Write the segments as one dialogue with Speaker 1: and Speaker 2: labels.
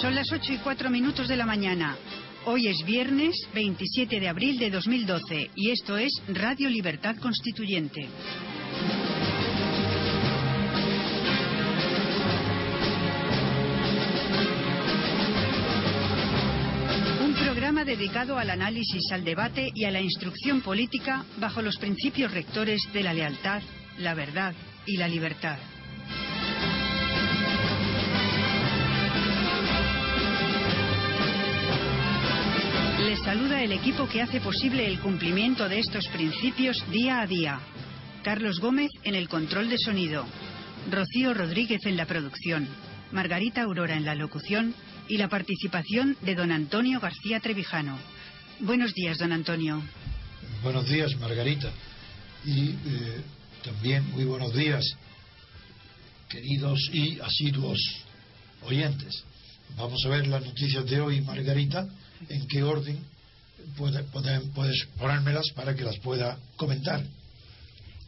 Speaker 1: Son las 8 y 4 minutos de la mañana. Hoy es viernes 27 de abril de 2012 y esto es Radio Libertad Constituyente. Un programa dedicado al análisis, al debate y a la instrucción política bajo los principios rectores de la lealtad, la verdad y la libertad. Saluda el equipo que hace posible el cumplimiento de estos principios día a día. Carlos Gómez en el control de sonido, Rocío Rodríguez en la producción, Margarita Aurora en la locución y la participación de don Antonio García Trevijano. Buenos días, don Antonio.
Speaker 2: Buenos días, Margarita. Y eh, también muy buenos días, queridos y asiduos oyentes. Vamos a ver las noticias de hoy, Margarita, en qué orden puede- puede- puedes ponérmelas para que las pueda comentar.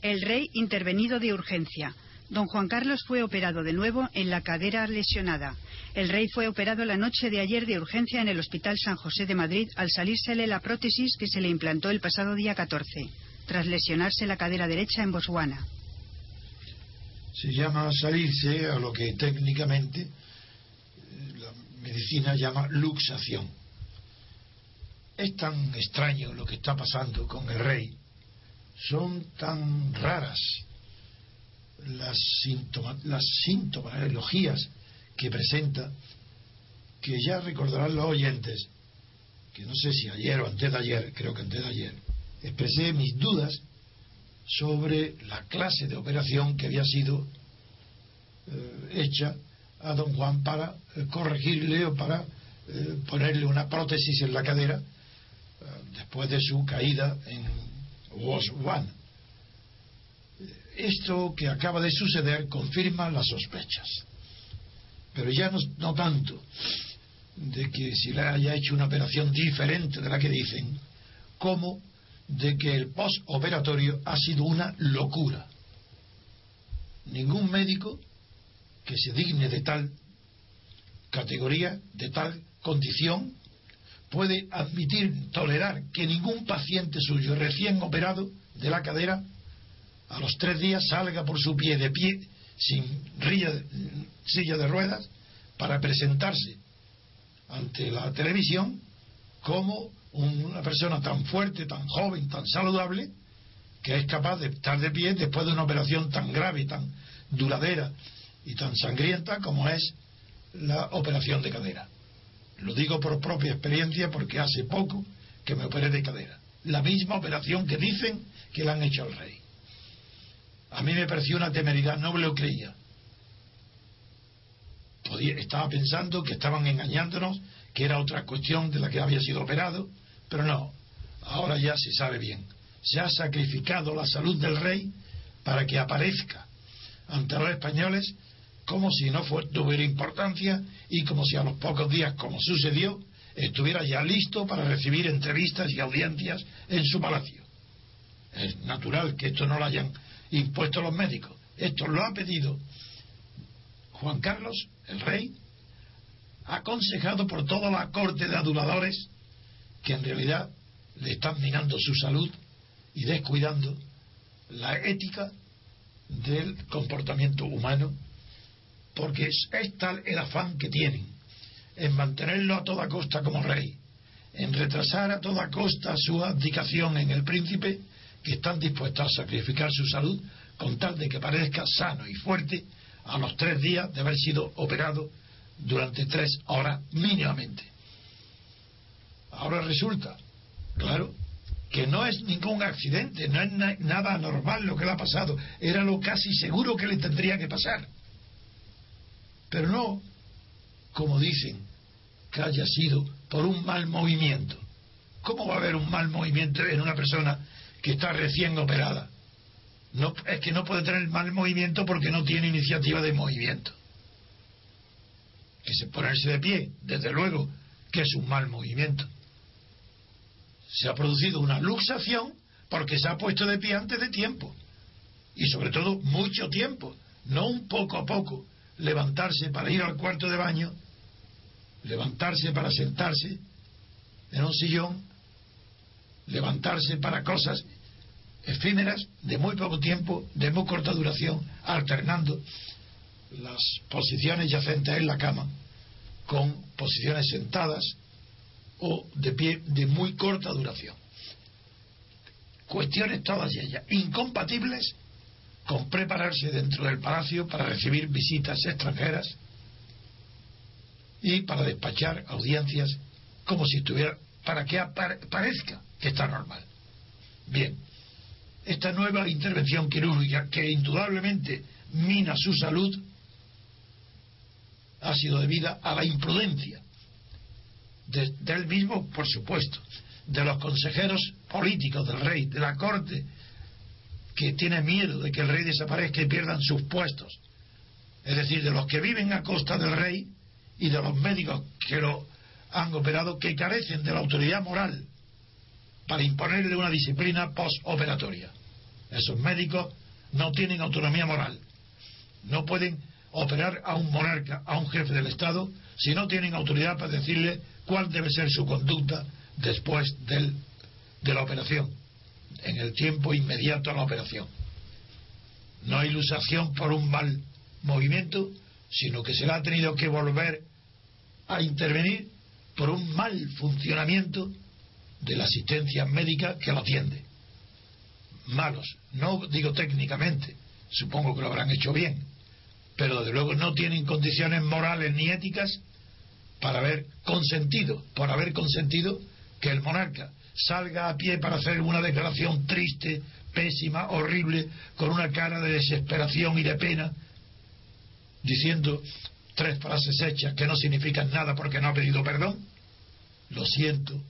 Speaker 1: El rey intervenido de urgencia. Don Juan Carlos fue operado de nuevo en la cadera lesionada. El rey fue operado la noche de ayer de urgencia en el Hospital San José de Madrid al salírsele la prótesis que se le implantó el pasado día 14, tras lesionarse la cadera derecha en Botswana.
Speaker 2: Se llama salirse a lo que técnicamente la medicina llama luxación. Es tan extraño lo que está pasando con el rey, son tan raras las, síntoma- las sintomologías que presenta que ya recordarán los oyentes que no sé si ayer o antes de ayer, creo que antes de ayer, expresé mis dudas sobre la clase de operación que había sido eh, hecha a don Juan para eh, corregirle o para eh, ponerle una prótesis en la cadera después de su caída en Botswana. Esto que acaba de suceder confirma las sospechas, pero ya no, no tanto de que si le haya hecho una operación diferente de la que dicen, como de que el postoperatorio ha sido una locura. Ningún médico que se digne de tal categoría, de tal condición, puede admitir, tolerar que ningún paciente suyo recién operado de la cadera a los tres días salga por su pie de pie sin silla de ruedas para presentarse ante la televisión como una persona tan fuerte, tan joven, tan saludable, que es capaz de estar de pie después de una operación tan grave, tan duradera y tan sangrienta como es la operación de cadera. Lo digo por propia experiencia porque hace poco que me operé de cadera. La misma operación que dicen que le han hecho al rey. A mí me pareció una temeridad, no me lo creía. estaba pensando que estaban engañándonos, que era otra cuestión de la que había sido operado, pero no, ahora ya se sabe bien. Se ha sacrificado la salud del rey para que aparezca ante los españoles como si no tuviera importancia y como si a los pocos días, como sucedió, estuviera ya listo para recibir entrevistas y audiencias en su palacio. Es natural que esto no lo hayan impuesto los médicos. Esto lo ha pedido Juan Carlos, el rey, aconsejado por toda la corte de aduladores que en realidad le están minando su salud y descuidando la ética del comportamiento humano, porque es, es tal el afán que tienen en mantenerlo a toda costa como rey, en retrasar a toda costa su abdicación en el príncipe, que están dispuestos a sacrificar su salud con tal de que parezca sano y fuerte a los tres días de haber sido operado durante tres horas mínimamente. Ahora resulta, claro, que no es ningún accidente, no es na- nada anormal lo que le ha pasado, era lo casi seguro que le tendría que pasar. Pero no, como dicen, que haya sido por un mal movimiento. ¿Cómo va a haber un mal movimiento en una persona que está recién operada? No, es que no puede tener mal movimiento porque no tiene iniciativa de movimiento. Que se ponerse de pie, desde luego, que es un mal movimiento. Se ha producido una luxación porque se ha puesto de pie antes de tiempo. Y sobre todo mucho tiempo, no un poco a poco. Levantarse para ir al cuarto de baño, levantarse para sentarse en un sillón, levantarse para cosas efímeras de muy poco tiempo, de muy corta duración, alternando las posiciones yacentes en la cama con posiciones sentadas o de pie de muy corta duración. Cuestiones todas ellas incompatibles con prepararse dentro del palacio para recibir visitas extranjeras y para despachar audiencias como si estuviera, para que parezca que está normal. Bien, esta nueva intervención quirúrgica que indudablemente mina su salud ha sido debida a la imprudencia de, del mismo, por supuesto, de los consejeros políticos del rey, de la corte, que tiene miedo de que el rey desaparezca y pierdan sus puestos. Es decir, de los que viven a costa del rey y de los médicos que lo han operado, que carecen de la autoridad moral para imponerle una disciplina postoperatoria. Esos médicos no tienen autonomía moral. No pueden operar a un monarca, a un jefe del Estado, si no tienen autoridad para decirle cuál debe ser su conducta después de la operación, en el tiempo inmediato a la operación. No hay ilusación por un mal movimiento, sino que se le ha tenido que volver a intervenir por un mal funcionamiento de la asistencia médica que lo atiende. Malos, no digo técnicamente, supongo que lo habrán hecho bien, pero desde luego no tienen condiciones morales ni éticas para haber consentido, por haber consentido que el monarca salga a pie para hacer una declaración triste, pésima, horrible, con una cara de desesperación y de pena, diciendo tres frases hechas que no significan nada porque no ha pedido perdón. Lo siento,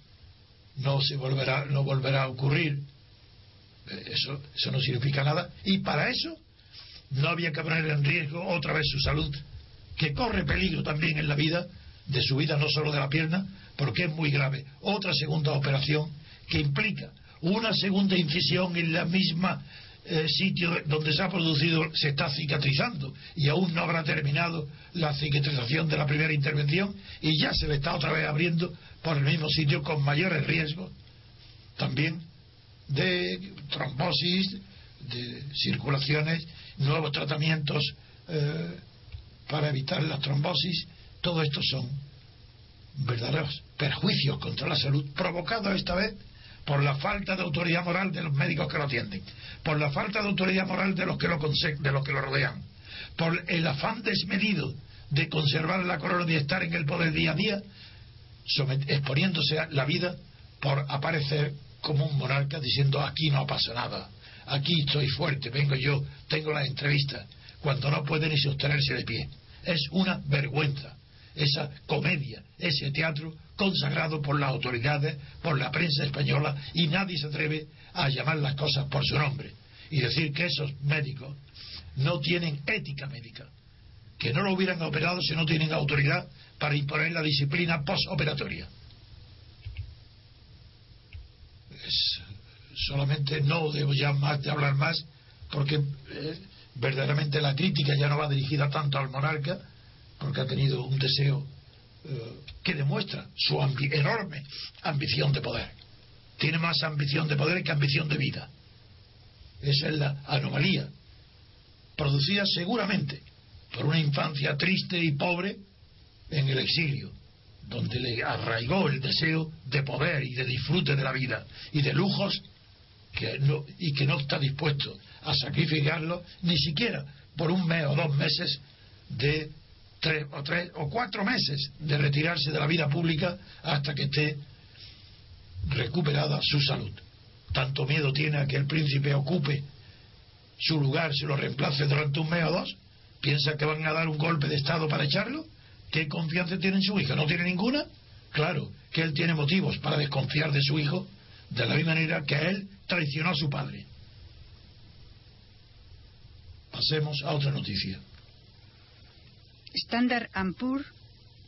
Speaker 2: no se volverá, no volverá a ocurrir. Eh, Eso, eso no significa nada. Y para eso no había que poner en riesgo otra vez su salud, que corre peligro también en la vida, de su vida, no solo de la pierna, porque es muy grave. Otra segunda operación que implica una segunda incisión en la misma eh, sitio donde se ha producido, se está cicatrizando y aún no habrá terminado la cicatrización de la primera intervención y ya se le está otra vez abriendo por el mismo sitio con mayores riesgos también de trombosis, de circulaciones, nuevos tratamientos eh, para evitar la trombosis, todo esto son verdaderos perjuicios contra la salud provocados esta vez por la falta de autoridad moral de los médicos que lo atienden, por la falta de autoridad moral de los que lo, de los que lo rodean, por el afán desmedido de conservar la corona y estar en el poder día a día, exponiéndose a la vida por aparecer como un monarca diciendo aquí no pasa nada, aquí estoy fuerte, vengo yo, tengo las entrevistas, cuando no puede ni sostenerse de pie. Es una vergüenza esa comedia, ese teatro consagrado por las autoridades, por la prensa española, y nadie se atreve a llamar las cosas por su nombre y decir que esos médicos no tienen ética médica, que no lo hubieran operado si no tienen autoridad para imponer la disciplina postoperatoria. solamente no debo ya más de hablar más porque eh, verdaderamente la crítica ya no va dirigida tanto al monarca porque ha tenido un deseo que demuestra su enorme ambición de poder. Tiene más ambición de poder que ambición de vida. Esa es la anomalía, producida seguramente por una infancia triste y pobre en el exilio, donde le arraigó el deseo de poder y de disfrute de la vida y de lujos que y que no está dispuesto a sacrificarlo ni siquiera por un mes o dos meses de tres o tres o cuatro meses de retirarse de la vida pública hasta que esté recuperada su salud. Tanto miedo tiene a que el príncipe ocupe su lugar, se lo reemplace durante un mes o dos. ¿Piensa que van a dar un golpe de Estado para echarlo? ¿Qué confianza tiene en su hija? ¿No tiene ninguna? Claro, que él tiene motivos para desconfiar de su hijo, de la misma manera que él traicionó a su padre. Pasemos a otra noticia.
Speaker 1: Standard Poor's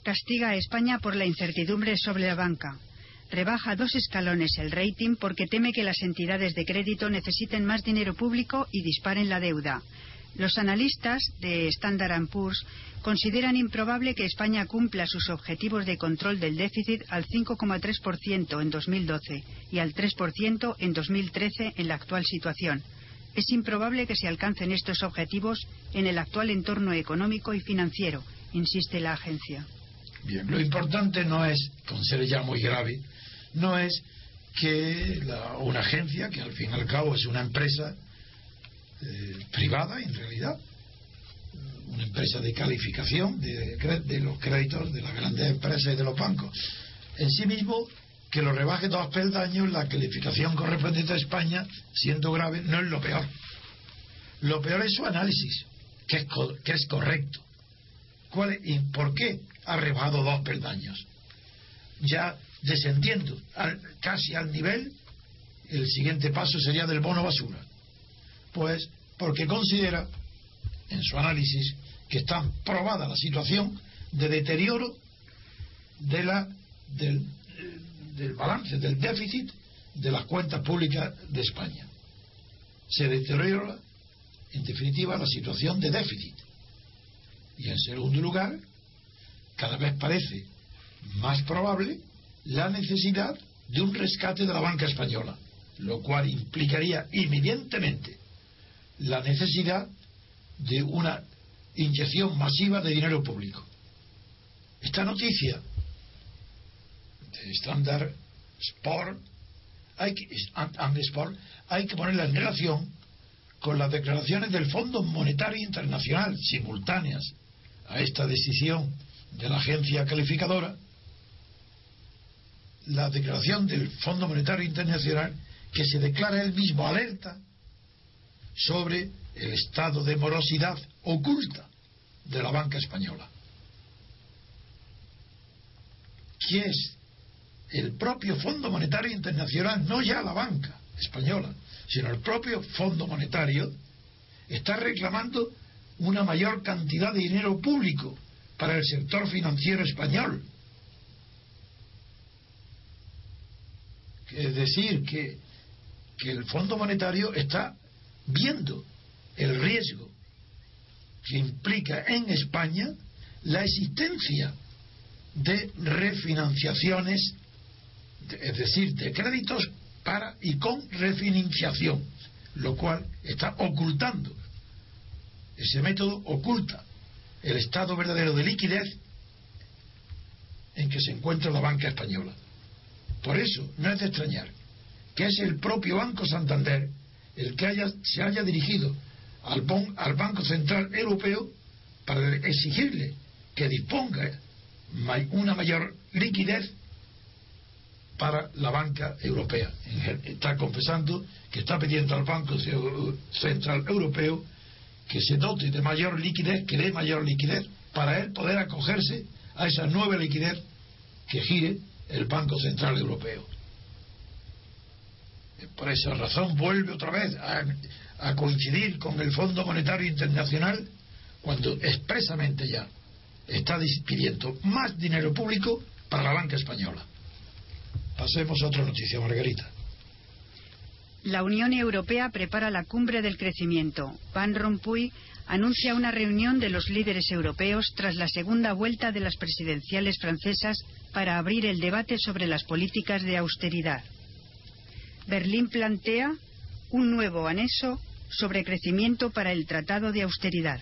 Speaker 1: castiga a España por la incertidumbre sobre la banca. Rebaja dos escalones el rating porque teme que las entidades de crédito necesiten más dinero público y disparen la deuda. Los analistas de Standard Poor's consideran improbable que España cumpla sus objetivos de control del déficit al 5,3% en 2012 y al 3% en 2013 en la actual situación es improbable que se alcancen estos objetivos en el actual entorno económico y financiero, insiste la agencia.
Speaker 2: Bien, lo importante no es, con ser ya muy grave, no es que una agencia, que al fin y al cabo es una empresa eh, privada en realidad, una empresa de calificación de, de los créditos de las grandes empresas y de los bancos, en sí mismo que lo rebaje dos peldaños, la calificación correspondiente a España, siendo grave, no es lo peor. Lo peor es su análisis, que es, que es correcto. ¿Cuál ¿Y por qué ha rebajado dos peldaños? Ya descendiendo casi al nivel, el siguiente paso sería del bono basura. Pues porque considera, en su análisis, que está probada la situación de deterioro de la, del, del balance, del déficit de las cuentas públicas de España. Se deteriora, en definitiva, la situación de déficit. Y en segundo lugar, cada vez parece más probable la necesidad de un rescate de la banca española, lo cual implicaría inmediatamente la necesidad de una inyección masiva de dinero público. Esta noticia estándar Sport, hay que, Sport, hay que ponerla en relación con las declaraciones del Fondo Monetario Internacional simultáneas a esta decisión de la agencia calificadora, la declaración del Fondo Monetario Internacional que se declara él mismo alerta sobre el estado de morosidad oculta de la banca española. ¿Quién es el propio Fondo Monetario Internacional, no ya la banca española, sino el propio Fondo Monetario, está reclamando una mayor cantidad de dinero público para el sector financiero español. Es decir, que, que el Fondo Monetario está viendo el riesgo que implica en España la existencia de refinanciaciones es decir, de créditos para y con refinanciación, lo cual está ocultando. Ese método oculta el estado verdadero de liquidez en que se encuentra la banca española. Por eso no es de extrañar que es el propio Banco Santander el que haya, se haya dirigido al, al Banco Central Europeo para exigirle que disponga una mayor liquidez para la banca europea. Está confesando que está pidiendo al Banco Central Europeo que se dote de mayor liquidez, que dé mayor liquidez para él poder acogerse a esa nueva liquidez que gire el Banco Central Europeo. Por esa razón vuelve otra vez a, a coincidir con el Fondo Monetario Internacional cuando expresamente ya está pidiendo más dinero público para la banca española. Pasemos a otra noticia, Margarita.
Speaker 1: La Unión Europea prepara la cumbre del crecimiento. Van Rompuy anuncia una reunión de los líderes europeos tras la segunda vuelta de las presidenciales francesas para abrir el debate sobre las políticas de austeridad. Berlín plantea un nuevo anexo sobre crecimiento para el Tratado de Austeridad.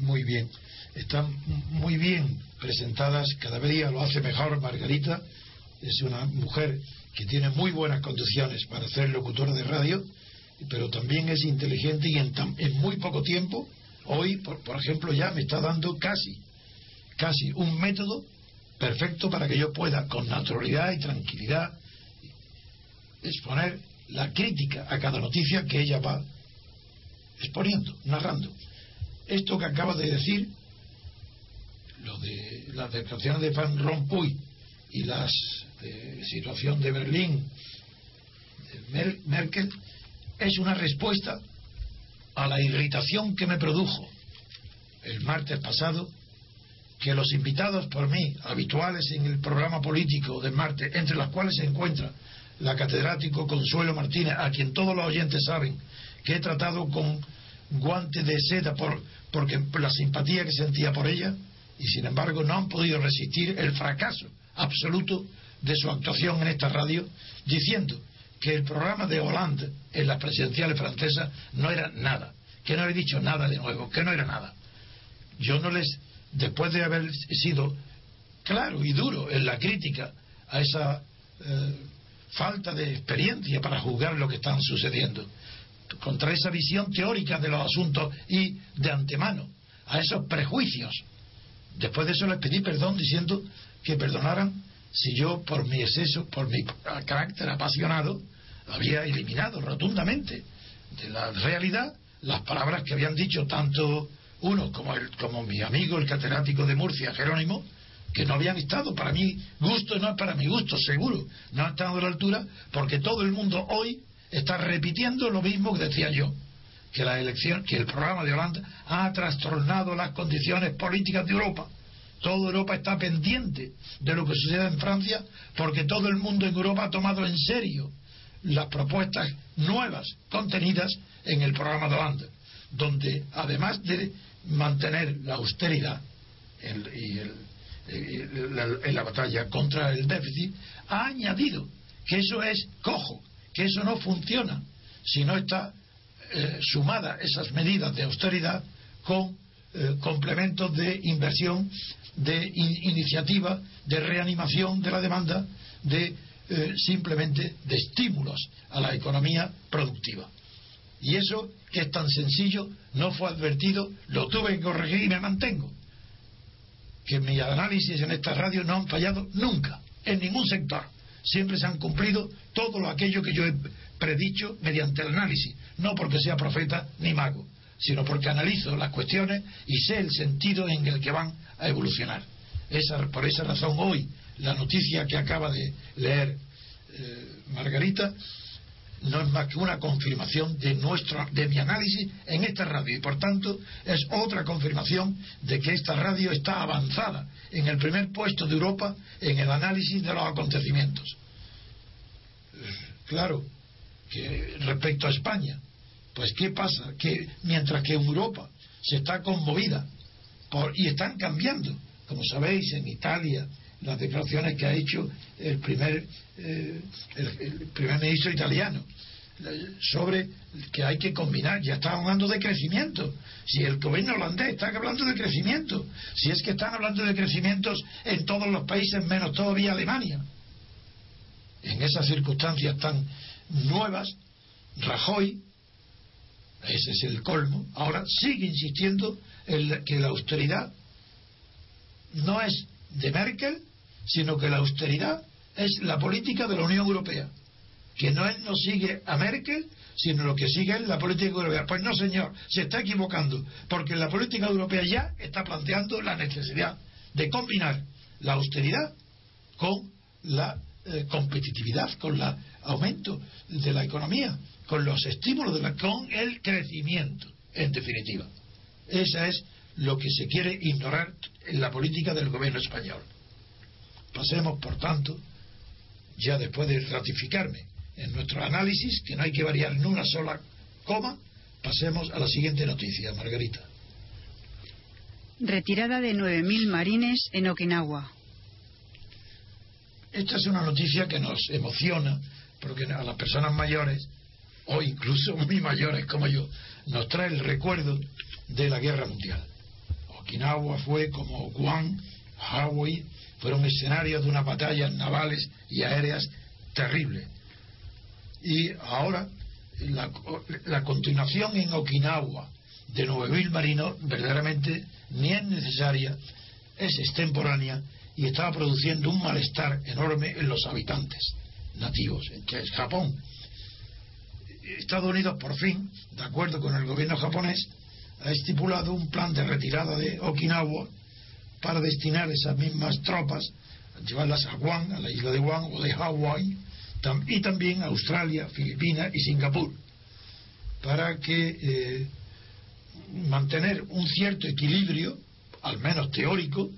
Speaker 2: Muy bien. Están muy bien presentadas, cada día lo hace mejor Margarita. Es una mujer que tiene muy buenas condiciones para ser locutora de radio, pero también es inteligente y en, en muy poco tiempo, hoy, por, por, ejemplo, ya me está dando casi, casi un método perfecto para que yo pueda, con naturalidad y tranquilidad, exponer la crítica a cada noticia que ella va exponiendo, narrando. Esto que acaba de decir, lo de las declaraciones de Van Rompuy y la situación de Berlín, Merkel, es una respuesta a la irritación que me produjo el martes pasado que los invitados por mí, habituales en el programa político de martes, entre los cuales se encuentra la catedrático Consuelo Martínez, a quien todos los oyentes saben que he tratado con guante de seda por, porque la simpatía que sentía por ella, y sin embargo no han podido resistir el fracaso absoluto de su actuación en esta radio, diciendo que el programa de Hollande en las presidenciales francesas no era nada, que no he dicho nada de nuevo, que no era nada. Yo no les, después de haber sido claro y duro en la crítica a esa eh, falta de experiencia para juzgar lo que están sucediendo, contra esa visión teórica de los asuntos y de antemano, a esos prejuicios. Después de eso les pedí perdón diciendo que perdonaran si yo, por mi exceso, por mi carácter apasionado, había eliminado rotundamente de la realidad las palabras que habían dicho tanto uno como, el, como mi amigo, el catedrático de Murcia, Jerónimo, que no habían estado para mi gusto, no es para mi gusto, seguro, no han estado a la altura, porque todo el mundo hoy está repitiendo lo mismo que decía yo, que la elección, que el programa de Holanda ha trastornado las condiciones políticas de Europa. Toda Europa está pendiente de lo que sucede en Francia, porque todo el mundo en Europa ha tomado en serio las propuestas nuevas contenidas en el programa de Holanda, donde además de mantener la austeridad y el, en la batalla contra el déficit, ha añadido que eso es cojo, que eso no funciona si no está eh, sumada esas medidas de austeridad con eh, complementos de inversión, de in iniciativa, de reanimación de la demanda, de eh, simplemente de estímulos a la economía productiva. Y eso, que es tan sencillo, no fue advertido, lo tuve que corregir y me mantengo que mis análisis en esta radio no han fallado nunca, en ningún sector. Siempre se han cumplido todo lo aquello que yo he predicho mediante el análisis, no porque sea profeta ni mago, sino porque analizo las cuestiones y sé el sentido en el que van a evolucionar. Esa, por esa razón hoy la noticia que acaba de leer eh, Margarita no es más que una confirmación de nuestro de mi análisis en esta radio y por tanto es otra confirmación de que esta radio está avanzada en el primer puesto de Europa en el análisis de los acontecimientos. Claro, que respecto a España, pues ¿qué pasa? Que mientras que Europa se está conmovida por, y están cambiando, como sabéis, en Italia, las declaraciones que ha hecho el primer, eh, el, el, primer ministro italiano sobre que hay que combinar, ya están hablando de crecimiento. Si el gobierno holandés está hablando de crecimiento, si es que están hablando de crecimientos en todos los países menos todavía Alemania. En esas circunstancias tan nuevas, Rajoy, ese es el colmo, ahora sigue insistiendo en que la austeridad no es de Merkel, sino que la austeridad es la política de la Unión Europea. Que no, él no sigue a Merkel, sino lo que sigue es la política europea. Pues no, señor, se está equivocando, porque la política europea ya está planteando la necesidad de combinar la austeridad con la eh, competitividad, con el aumento de la economía, con los estímulos, de la, con el crecimiento, en definitiva. Esa es lo que se quiere ignorar en la política del gobierno español. Pasemos, por tanto, ya después de ratificarme en nuestro análisis, que no hay que variar en una sola coma, pasemos a la siguiente noticia, Margarita.
Speaker 1: Retirada de 9.000 marines en Okinawa.
Speaker 2: Esta es una noticia que nos emociona, porque a las personas mayores, o incluso muy mayores como yo, nos trae el recuerdo de la guerra mundial. Okinawa fue como Guam, Hawaii, fueron escenarios de unas batallas navales y aéreas terribles. Y ahora la, la continuación en Okinawa de 9.000 marinos verdaderamente ni es necesaria, es extemporánea y estaba produciendo un malestar enorme en los habitantes nativos, que es Japón. Estados Unidos, por fin, de acuerdo con el gobierno japonés, ha estipulado un plan de retirada de Okinawa para destinar esas mismas tropas, llevarlas a Guam, a la isla de Guam o de Hawái, y también a Australia, Filipinas y Singapur, para que eh, mantener un cierto equilibrio, al menos teórico,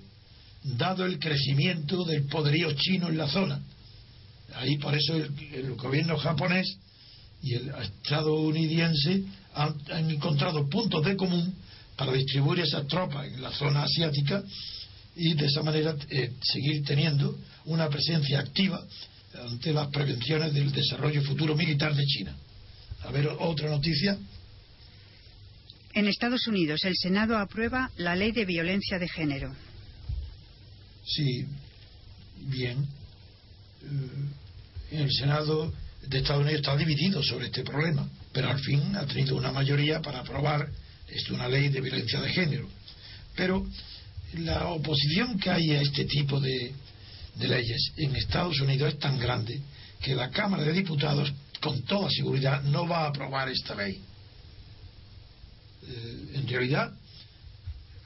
Speaker 2: dado el crecimiento del poderío chino en la zona. Ahí por eso el, gobierno japonés y el estadounidense han, encontrado puntos de común para distribuir esas tropas en la zona asiática y de esa manera eh, seguir teniendo una presencia activa ante las prevenciones del desarrollo futuro militar de China. A ver, otra noticia.
Speaker 1: En Estados Unidos, el Senado aprueba la ley de violencia de género.
Speaker 2: Sí, bien. Eh, el Senado de Estados Unidos está dividido sobre este problema, pero al fin ha tenido una mayoría para aprobar esto, una ley de violencia de género. Pero la oposición que hay a este tipo de, de leyes en Estados Unidos es tan grande que la Cámara de Diputados con toda seguridad no va a aprobar esta ley. Eh, en realidad,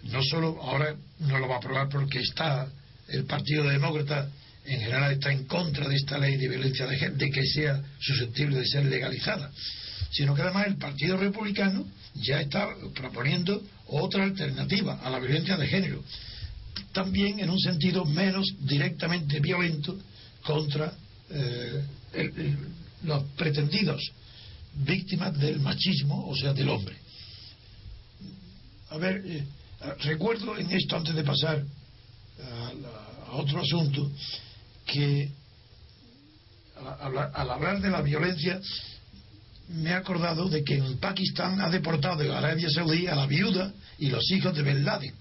Speaker 2: no solo ahora no lo va a aprobar porque está el Partido Demócrata en general está en contra de esta ley de violencia de de que sea susceptible de ser legalizada, sino que además el Partido Republicano ya está proponiendo otra alternativa a la violencia de género, también en un sentido menos directamente violento contra eh, los pretendidos víctimas del machismo, o sea, del hombre. A ver, eh, recuerdo en esto antes de pasar a, otro asunto que al, hablar de la violencia me he acordado de que en Pakistán ha deportado en Arabia Saudí a la viuda y los hijos de Ben Laden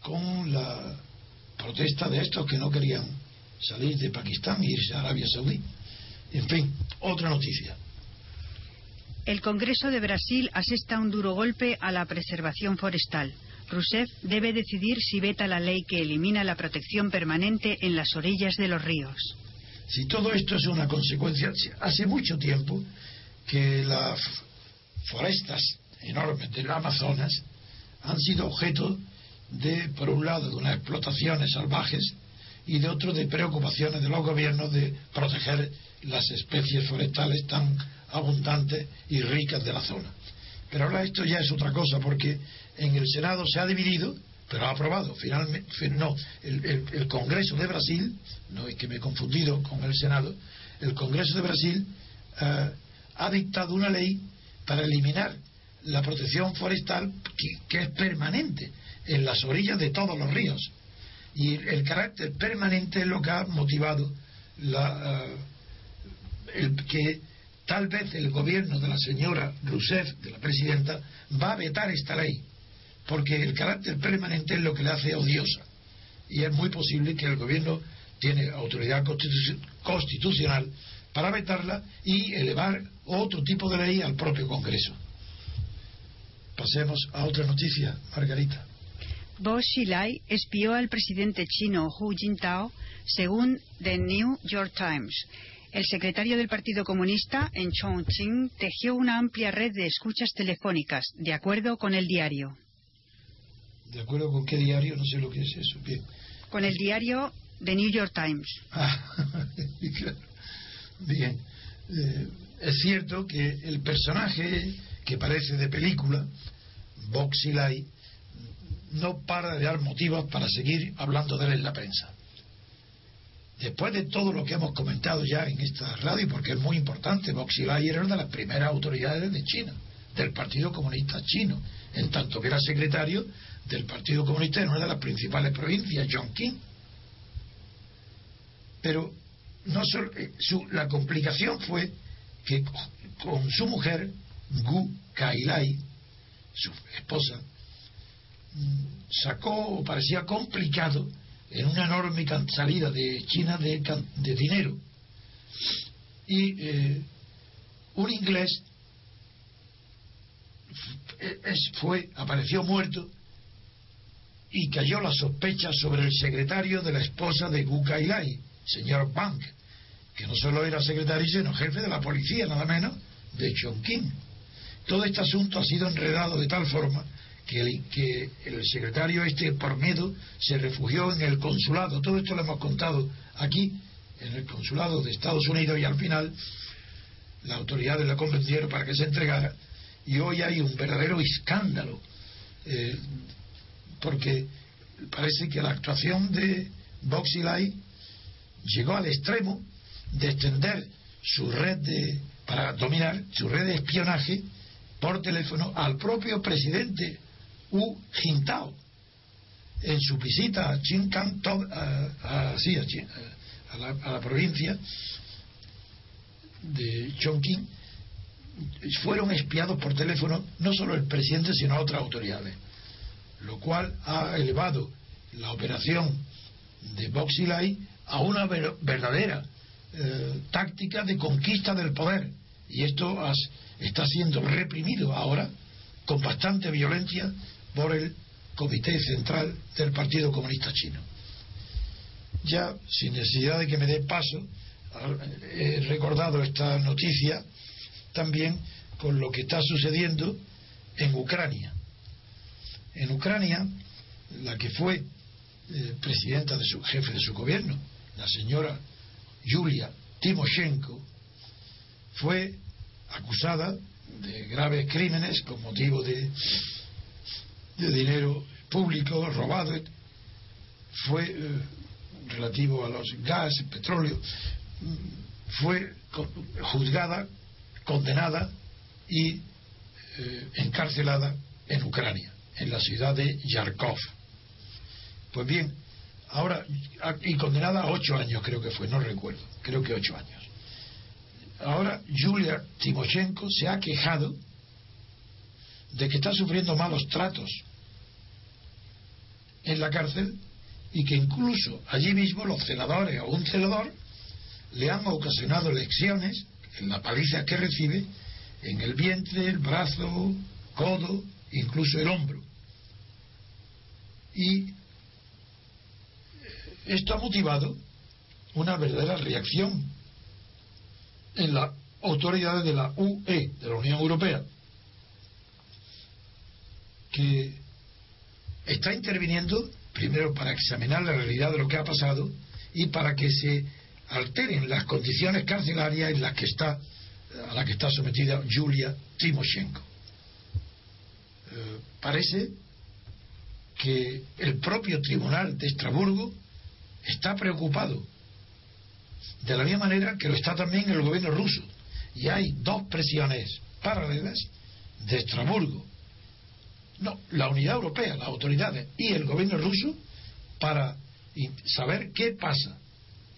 Speaker 2: con la protesta de estos que no querían salir de Pakistán e irse a Arabia Saudí. En fin, otra noticia.
Speaker 1: El Congreso de Brasil asesta un duro golpe a la preservación forestal. Rousseff debe decidir si veta la ley que elimina la protección permanente en las orillas de los ríos.
Speaker 2: Si todo esto es una consecuencia, hace mucho tiempo que las forestas enormes del Amazonas han sido objeto de, por un lado, de unas explotaciones salvajes y de otro de preocupaciones de los gobiernos de proteger las especies forestales tan abundantes y ricas de la zona. Pero ahora esto ya es otra cosa porque en el Senado se ha dividido, pero ha aprobado. Finalmente, no, el, Congreso de Brasil, no es que me he confundido con el Senado, el Congreso de Brasil eh, ha dictado una ley para eliminar la protección forestal que, es permanente en las orillas de todos los ríos. Y el, carácter permanente es lo que ha motivado la, eh, el, que tal vez el gobierno de la señora Rousseff, de la presidenta, va a vetar esta ley porque el carácter permanente es lo que le hace odiosa. Y es muy posible que el gobierno tiene autoridad constitucional para vetarla y elevar otro tipo de ley al propio Congreso. Pasemos a otra noticia, Margarita.
Speaker 1: Bo Xilai espió al presidente chino Hu Jintao, según The New York Times. El secretario del Partido Comunista en Chongqing tejió una amplia red de escuchas telefónicas, de acuerdo con el diario.
Speaker 2: ¿De acuerdo con qué diario? No sé lo que es eso. Bien.
Speaker 1: Con el diario The New York Times.
Speaker 2: Ah, claro. Bien. Eh, es cierto que el personaje que parece de película, Boxy Lai, no para de dar motivos para seguir hablando de él en la prensa. Después de todo lo que hemos comentado ya en esta radio, porque es muy importante, Boxy Lai era una de las primeras autoridades de China, del Partido Comunista Chino, en tanto que era secretario del Partido Comunista en una de las principales provincias, Chongqing. Pero no solo, eh, su, la complicación fue que con su mujer, Gu Kailai, su esposa, mm, sacó, parecía complicado, en una enorme salida de China de, de dinero. Y eh, un inglés fue, apareció muerto y cayó la sospecha sobre el secretario de la esposa de Gu Kailai, señor Bank, que no solo era secretario, sino jefe de la policía, nada menos, de Chongqing. Todo este asunto ha sido enredado de tal forma que el, que el secretario este, por miedo, se refugió en el consulado. Todo esto lo hemos contado aquí, en el consulado de Estados Unidos, y al final la autoridad la convencieron para que se entregara. Y hoy hay un verdadero escándalo, eh, porque parece que la actuación de Boxy Lai llegó al extremo de extender su red de, para dominar su red de espionaje por teléfono al propio presidente Hu Jintao en su visita a Chincan, a, a, a, la, a, la, provincia de Chongqing, fueron espiados por teléfono no solo el presidente, sino otras autoridades, lo cual ha elevado la operación de Boxilai a una verdadera eh, táctica de conquista del poder. Y esto has, está siendo reprimido ahora con bastante violencia por el Comité Central del Partido Comunista Chino. Ya, sin necesidad de que me dé paso, he recordado esta noticia también con lo que está sucediendo en Ucrania. En Ucrania, la que fue eh, presidenta de su jefe de su gobierno, la señora Yulia Timoshenko, fue acusada de graves crímenes con motivo de, de dinero público robado, fue eh, relativo a los gas, petróleo, fue juzgada, condenada y eh, encarcelada en Ucrania, en la ciudad de Yarkov. Pues bien, ahora, y condenada a ocho años creo que fue, no recuerdo, creo que ocho años. Ahora Yulia Timoshenko se ha quejado de que está sufriendo malos tratos en la cárcel y que incluso allí mismo los celadores o un celador le han ocasionado lesiones en la paliza que recibe en el vientre, el brazo, codo, incluso el hombro. Y esto ha motivado una verdadera reacción en las autoridades de la UE, de la Unión Europea, que está interviniendo primero para examinar la realidad de lo que ha pasado y para que se alteren las condiciones carcelarias en las que está a la que está sometida Julia Timoshenko. Eh, parece que el propio tribunal de Estrasburgo está preocupado, de la misma manera que lo está también el gobierno ruso. Y hay dos presiones paralelas de Estrasburgo. No, la Unidad Europea, las autoridades y el gobierno ruso para saber qué pasa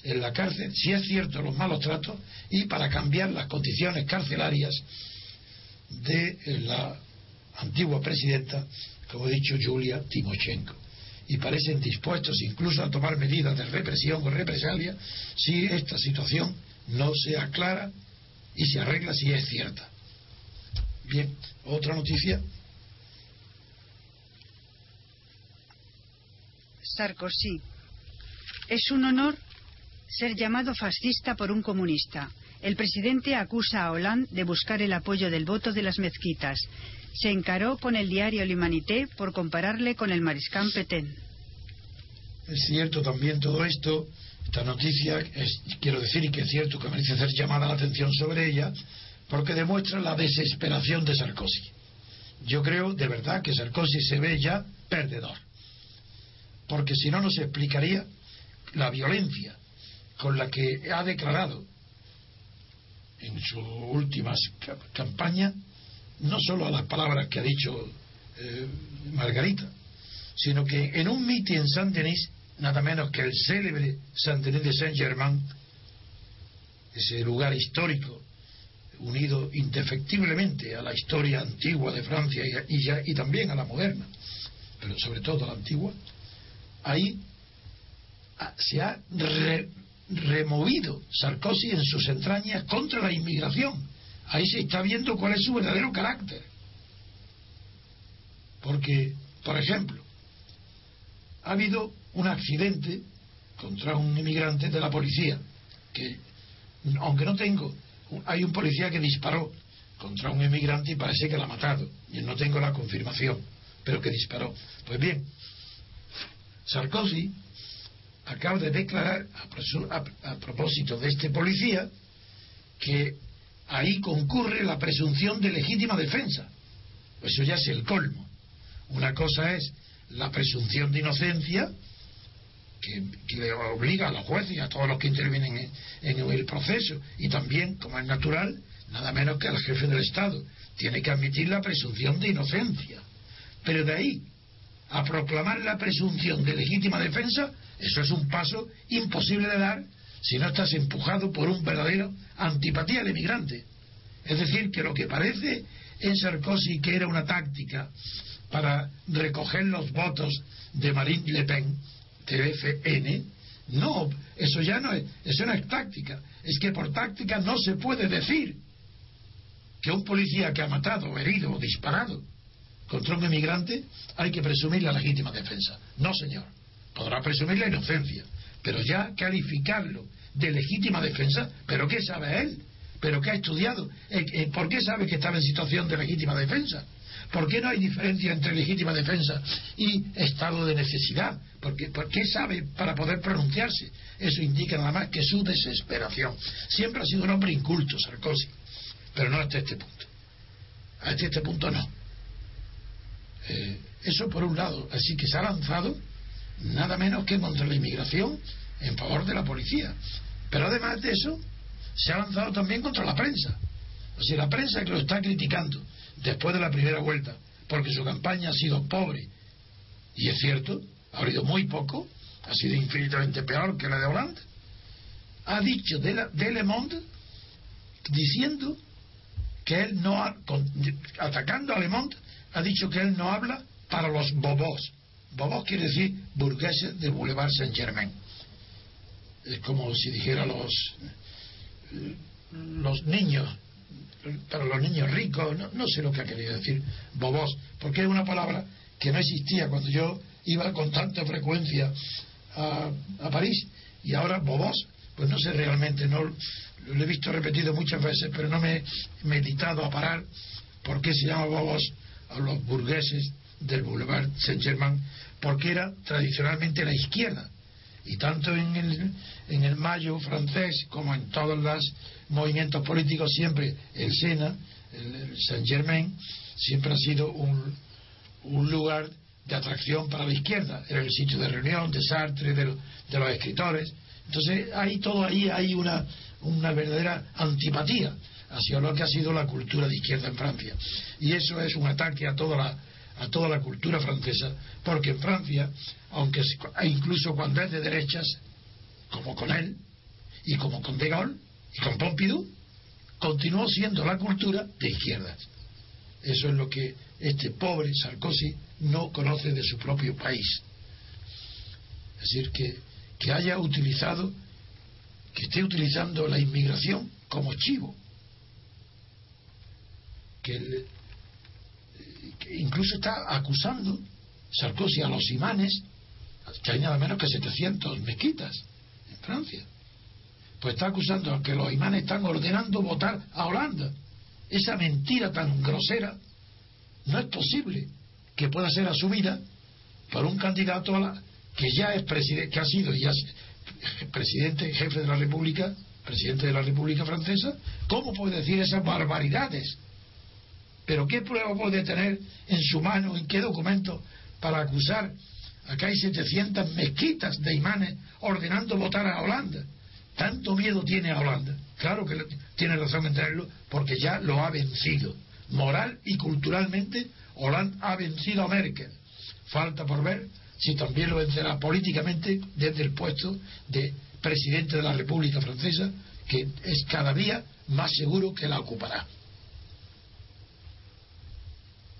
Speaker 2: en la cárcel, si es cierto los malos tratos, y para cambiar las condiciones carcelarias de la antigua presidenta, como he dicho, Julia Timoshenko y parecen dispuestos incluso a tomar medidas de represión o represalia si esta situación no se aclara y se arregla si es cierta. Bien, otra noticia.
Speaker 1: Sarkozy. Es un honor Ser llamado fascista por un comunista. El presidente acusa a Hollande de buscar el apoyo del voto de las mezquitas. Se encaró con el diario L'Humanité por compararle con el mariscal Petén.
Speaker 2: Es cierto también todo esto, esta noticia, es, quiero decir, que es cierto que merece hacer llamada la atención sobre ella, porque demuestra la desesperación de Sarkozy. Yo creo de verdad que Sarkozy se ve ya perdedor, porque si no nos explicaría la violencia con la que ha declarado en su últimas campaña, no solo a las palabras que ha dicho eh, Margarita, sino que en un mitin en Saint-Denis, nada menos que el célebre Saint-Denis de Saint-Germain, ese lugar histórico unido indefectiblemente a la historia antigua de Francia y también a la moderna, pero sobre todo a la antigua, ahí se ha removido Sarkozy en sus entrañas contra la inmigración. Ahí se está viendo cuál es su verdadero carácter. Porque, por ejemplo, ha habido un accidente contra un inmigrante de la policía, que, aunque no tengo, hay un policía que disparó contra un inmigrante y parece que la ha matado. Y no tengo la confirmación, pero que disparó. Pues bien, Sarkozy acaba de declarar, a, propósito de este policía, que ahí concurre la presunción de legítima defensa. Eso ya es el colmo. Una cosa es la presunción de inocencia, que, le obliga a los jueces y a todos los que intervienen en, en, el proceso, y también, como es natural, nada menos que al jefe del Estado. Tiene que admitir la presunción de inocencia. Pero de ahí a proclamar la presunción de legítima defensa, eso es un paso imposible de dar si no estás empujado por un verdadero antipatía al emigrante. Es decir, que lo que parece en Sarkozy que era una táctica para recoger los votos de Marine Le Pen, TFN, no, eso ya no es, eso no es táctica. Es que por táctica no se puede decir que un policía que ha matado, herido o disparado contra un emigrante hay que presumir la legítima defensa. No, señor. Podrá presumir la inocencia, pero ya calificarlo de legítima defensa, ¿pero qué sabe él? ¿Pero qué ha estudiado? Eh, eh, ¿Por qué sabe que estaba en situación de legítima defensa? ¿Por qué no hay diferencia entre legítima defensa y estado de necesidad? ¿Por qué, ¿Por qué sabe para poder pronunciarse? Eso indica nada más que su desesperación. Siempre ha sido un hombre inculto, Sarkozy, pero no hasta este punto. Hasta este punto no. Eh, eso por un lado. Así que se ha lanzado nada menos que contra la inmigración en favor de la policía. Pero además de eso, se ha lanzado también contra la prensa. O la prensa que lo está criticando después de la primera vuelta, porque su campaña ha sido pobre, y es cierto, ha habido muy poco, ha sido infinitamente peor que la de Hollande, ha dicho de, la, de Le Monde, diciendo que él no ha, atacando a Le Monde, ha dicho que él no habla para los bobos. Bobos quiere decir burgueses de Boulevard Saint-Germain. Es como si dijera los, los niños, para los niños ricos, no, sé lo que ha querido decir bobos, porque es una palabra que no existía cuando yo iba con tanta frecuencia a, a París y ahora bobos, pues no sé realmente, no lo he visto repetido muchas veces, pero no me he meditado a parar por qué se llama bobos a los burgueses del Boulevard Saint-Germain, porque era tradicionalmente la izquierda. Y tanto en el, en el Mayo francés como en todos los movimientos políticos, siempre el Sena, el, Saint-Germain, siempre ha sido un, un lugar de atracción para la izquierda. Era el sitio de reunión de Sartre, de, de los escritores. Entonces, ahí todo ahí hay una, una verdadera antipatía hacia lo que ha sido la cultura de izquierda en Francia. Y eso es un ataque a toda la, a toda la cultura francesa, porque en Francia, aunque e incluso cuando es de derechas, como con él, y como con De Gaulle, y con Pompidou, continuó siendo la cultura de izquierdas. Eso es lo que este pobre Sarkozy no conoce de su propio país. Es decir, que, que haya utilizado, que esté utilizando la inmigración como chivo que, incluso está acusando Sarkozy a los imanes, que hay nada menos que 700 mezquitas en Francia. Pues está acusando a que los imanes están ordenando votar a Holanda. Esa mentira tan grosera no es posible que pueda ser asumida por un candidato a la, que ya es presidente, que ha sido ya presidente, jefe de la República, presidente de la República Francesa, ¿cómo puede decir esas barbaridades? Pero ¿qué prueba puede tener en su mano, en qué documento para acusar? Acá hay 700 mezquitas de imanes ordenando votar a Holanda. Tanto miedo tiene a Holanda. Claro que tiene razón en tenerlo, porque ya lo ha vencido. Moral y culturalmente, Holanda ha vencido a Merkel. Falta por ver si también lo vencerá políticamente desde el puesto de presidente de la República Francesa, que es cada día más seguro que la ocupará.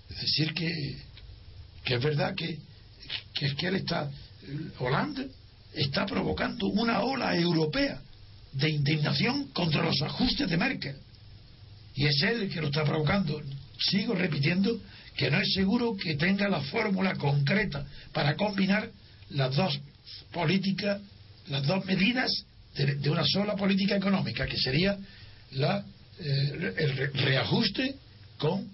Speaker 2: Es decir, que, que es verdad que, que que él está, Holanda está provocando una ola europea de indignación contra los ajustes de Merkel. Y es él el que lo está provocando. Sigo repitiendo que no es seguro que tenga la fórmula concreta para combinar las dos políticas, las dos medidas de, una sola política económica, que sería la, eh, el reajuste con,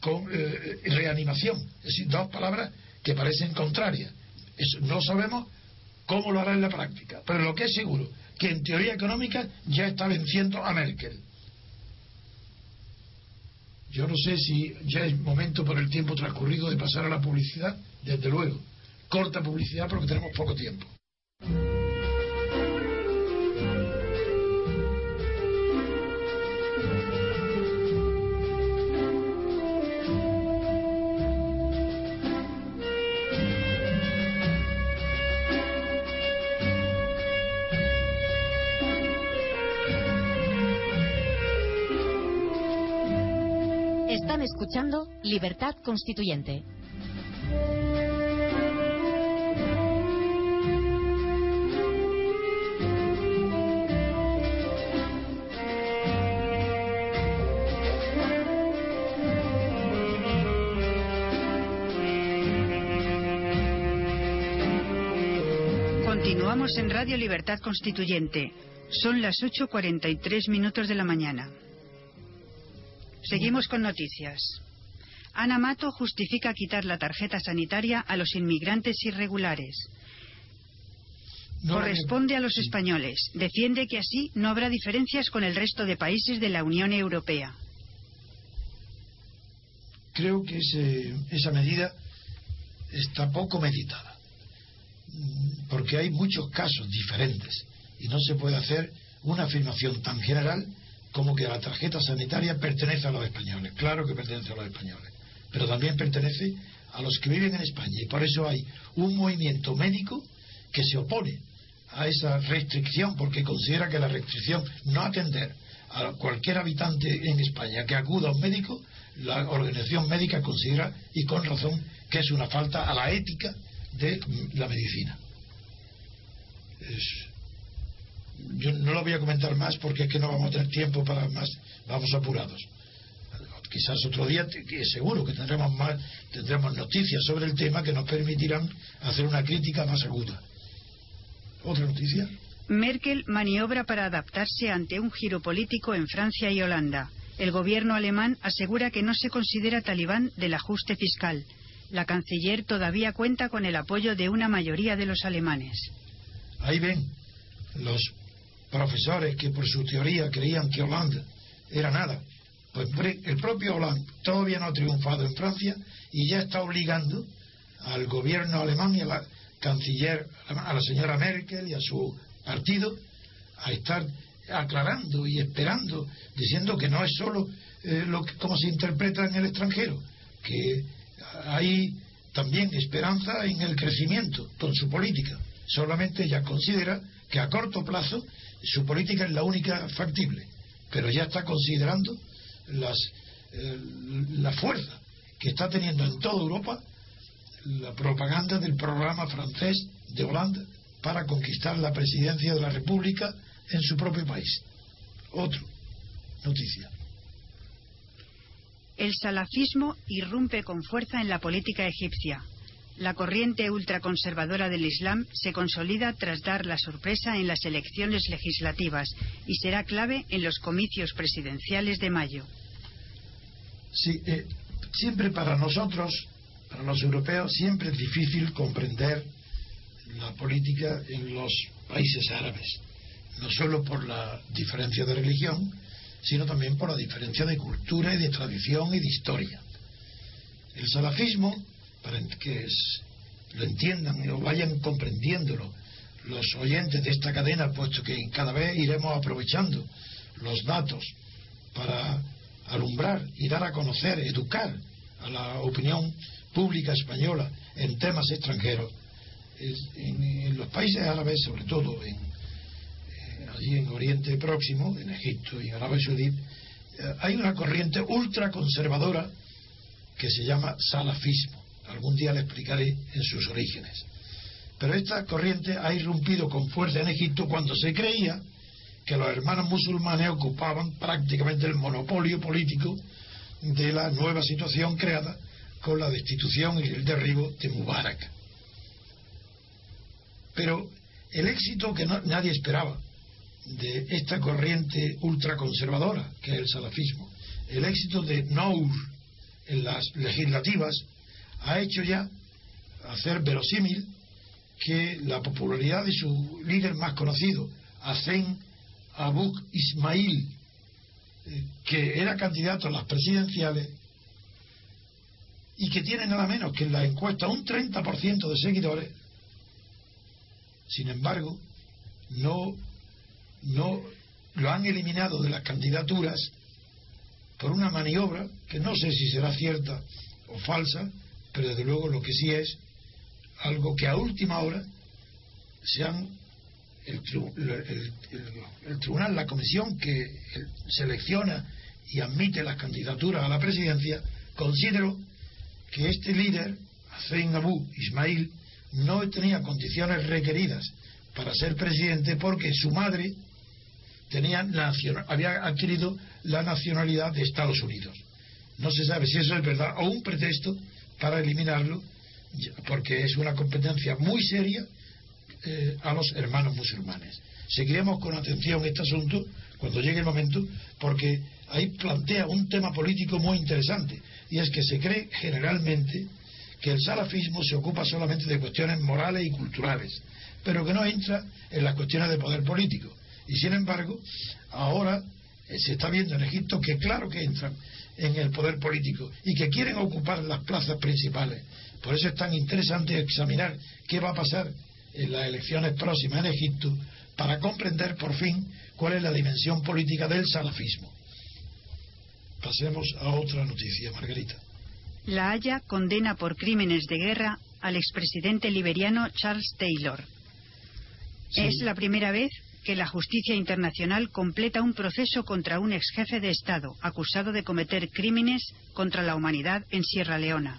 Speaker 2: con eh, reanimación. Es decir, dos palabras que parecen contrarias. no sabemos cómo lo hará en la práctica, pero lo que es seguro, que en teoría económica ya está venciendo a Merkel. Yo no sé si ya es momento por el tiempo transcurrido de pasar a la publicidad, desde luego. Corta publicidad porque tenemos poco tiempo.
Speaker 3: Libertad Constituyente.
Speaker 1: Continuamos en Radio Libertad Constituyente. Son las 8.43 minutos de la mañana. Seguimos con noticias. Ana Mato justifica quitar la tarjeta sanitaria a los inmigrantes irregulares. Corresponde a los españoles. Defiende que así no habrá diferencias con el resto de países de la Unión Europea.
Speaker 2: Creo que esa medida está poco meditada, porque hay muchos casos diferentes y no se puede hacer una afirmación tan general como que la tarjeta sanitaria pertenece a los españoles. Claro que pertenece a los españoles, pero también pertenece a los que viven en España. Y por eso hay un movimiento médico que se opone a esa restricción, porque considera que la restricción no atender a cualquier habitante en España que acuda a un médico, la organización médica considera, y con razón, que es una falta a la ética de la medicina. Yo no lo voy a comentar más porque es que no vamos a tener tiempo para más, vamos apurados. Quizás otro día, seguro que tendremos más, tendremos noticias sobre el tema que nos permitirán hacer una crítica más aguda. ¿Otra noticia?
Speaker 1: Merkel maniobra para adaptarse ante un giro político en Francia y Holanda. El gobierno alemán asegura que no se considera talibán del ajuste fiscal. La canciller todavía cuenta con el apoyo de una mayoría de los alemanes.
Speaker 2: Ahí ven, los profesores que por su teoría creían que Hollande era nada. Pues el propio Hollande todavía no ha triunfado en Francia y ya está obligando al gobierno alemán y a la canciller, a la señora Merkel y a su partido a estar aclarando y esperando, diciendo que no es solo eh, lo que, como se interpreta en el extranjero, que hay también esperanza en el crecimiento con su política. Solamente ella considera que a corto plazo su política es la única factible, pero ya está considerando las, eh, la fuerza que está teniendo en toda Europa la propaganda del programa francés de Holanda para conquistar la presidencia de la República en su propio país. Otro. Noticia.
Speaker 1: El salafismo irrumpe con fuerza en la política egipcia. La corriente ultraconservadora del Islam se consolida tras dar la sorpresa en las elecciones legislativas y será clave en los comicios presidenciales de mayo.
Speaker 2: Sí, eh, siempre para nosotros, para los europeos, siempre es difícil comprender la política en los países árabes, no solo por la diferencia de religión, sino también por la diferencia de cultura y de tradición y de historia. El salafismo que lo entiendan y lo vayan comprendiéndolo los oyentes de esta cadena, puesto que cada vez iremos aprovechando los datos para alumbrar y dar a conocer, educar a la opinión pública española en temas extranjeros. En, los países árabes, sobre todo en, eh, allí en Oriente Próximo, en Egipto y en Arabia Saudí, eh, hay una corriente ultraconservadora que se llama salafismo Algún día le explicaré en sus orígenes. Pero esta corriente ha irrumpido con fuerza en Egipto cuando se creía que los hermanos musulmanes ocupaban prácticamente el monopolio político de la nueva situación creada con la destitución y el derribo de Mubarak. Pero el éxito que nadie esperaba de esta corriente ultraconservadora, que es el salafismo, el éxito de Nour en las legislativas ha hecho ya hacer verosímil que la popularidad de su líder más conocido, Hacen Abu Ismail, eh, que era candidato a las presidenciales y que tiene nada menos que en la encuesta un 30% de seguidores, sin embargo, no, no lo han eliminado de las candidaturas por una maniobra que no sé si será cierta o falsa, pero desde luego lo que sí es algo que a última hora se han el, tribunal, la comisión que selecciona y admite las candidaturas a la presidencia, consideró que este líder, Hussein Abu Ismail, no tenía condiciones requeridas para ser presidente porque su madre tenía había adquirido la nacionalidad de Estados Unidos. No se sabe si eso es verdad o un pretexto para eliminarlo, porque es una competencia muy seria eh, a los hermanos musulmanes. Seguiremos con atención este asunto cuando llegue el momento, porque ahí plantea un tema político muy interesante, y es que se cree generalmente que el salafismo se ocupa solamente de cuestiones morales y culturales, pero que no entra en las cuestiones de poder político. Y sin embargo, ahora eh, se está viendo en Egipto que claro que entran en el poder político y que quieren ocupar las plazas principales. Por eso es tan interesante examinar qué va a pasar en las elecciones próximas en Egipto para comprender por fin cuál es la dimensión política del salafismo. Pasemos a otra noticia, Margarita.
Speaker 1: La Haya condena por crímenes de guerra al expresidente liberiano Charles Taylor. Es la primera vez que la justicia internacional completa un proceso contra un ex jefe de Estado acusado de cometer crímenes contra la humanidad en Sierra Leona.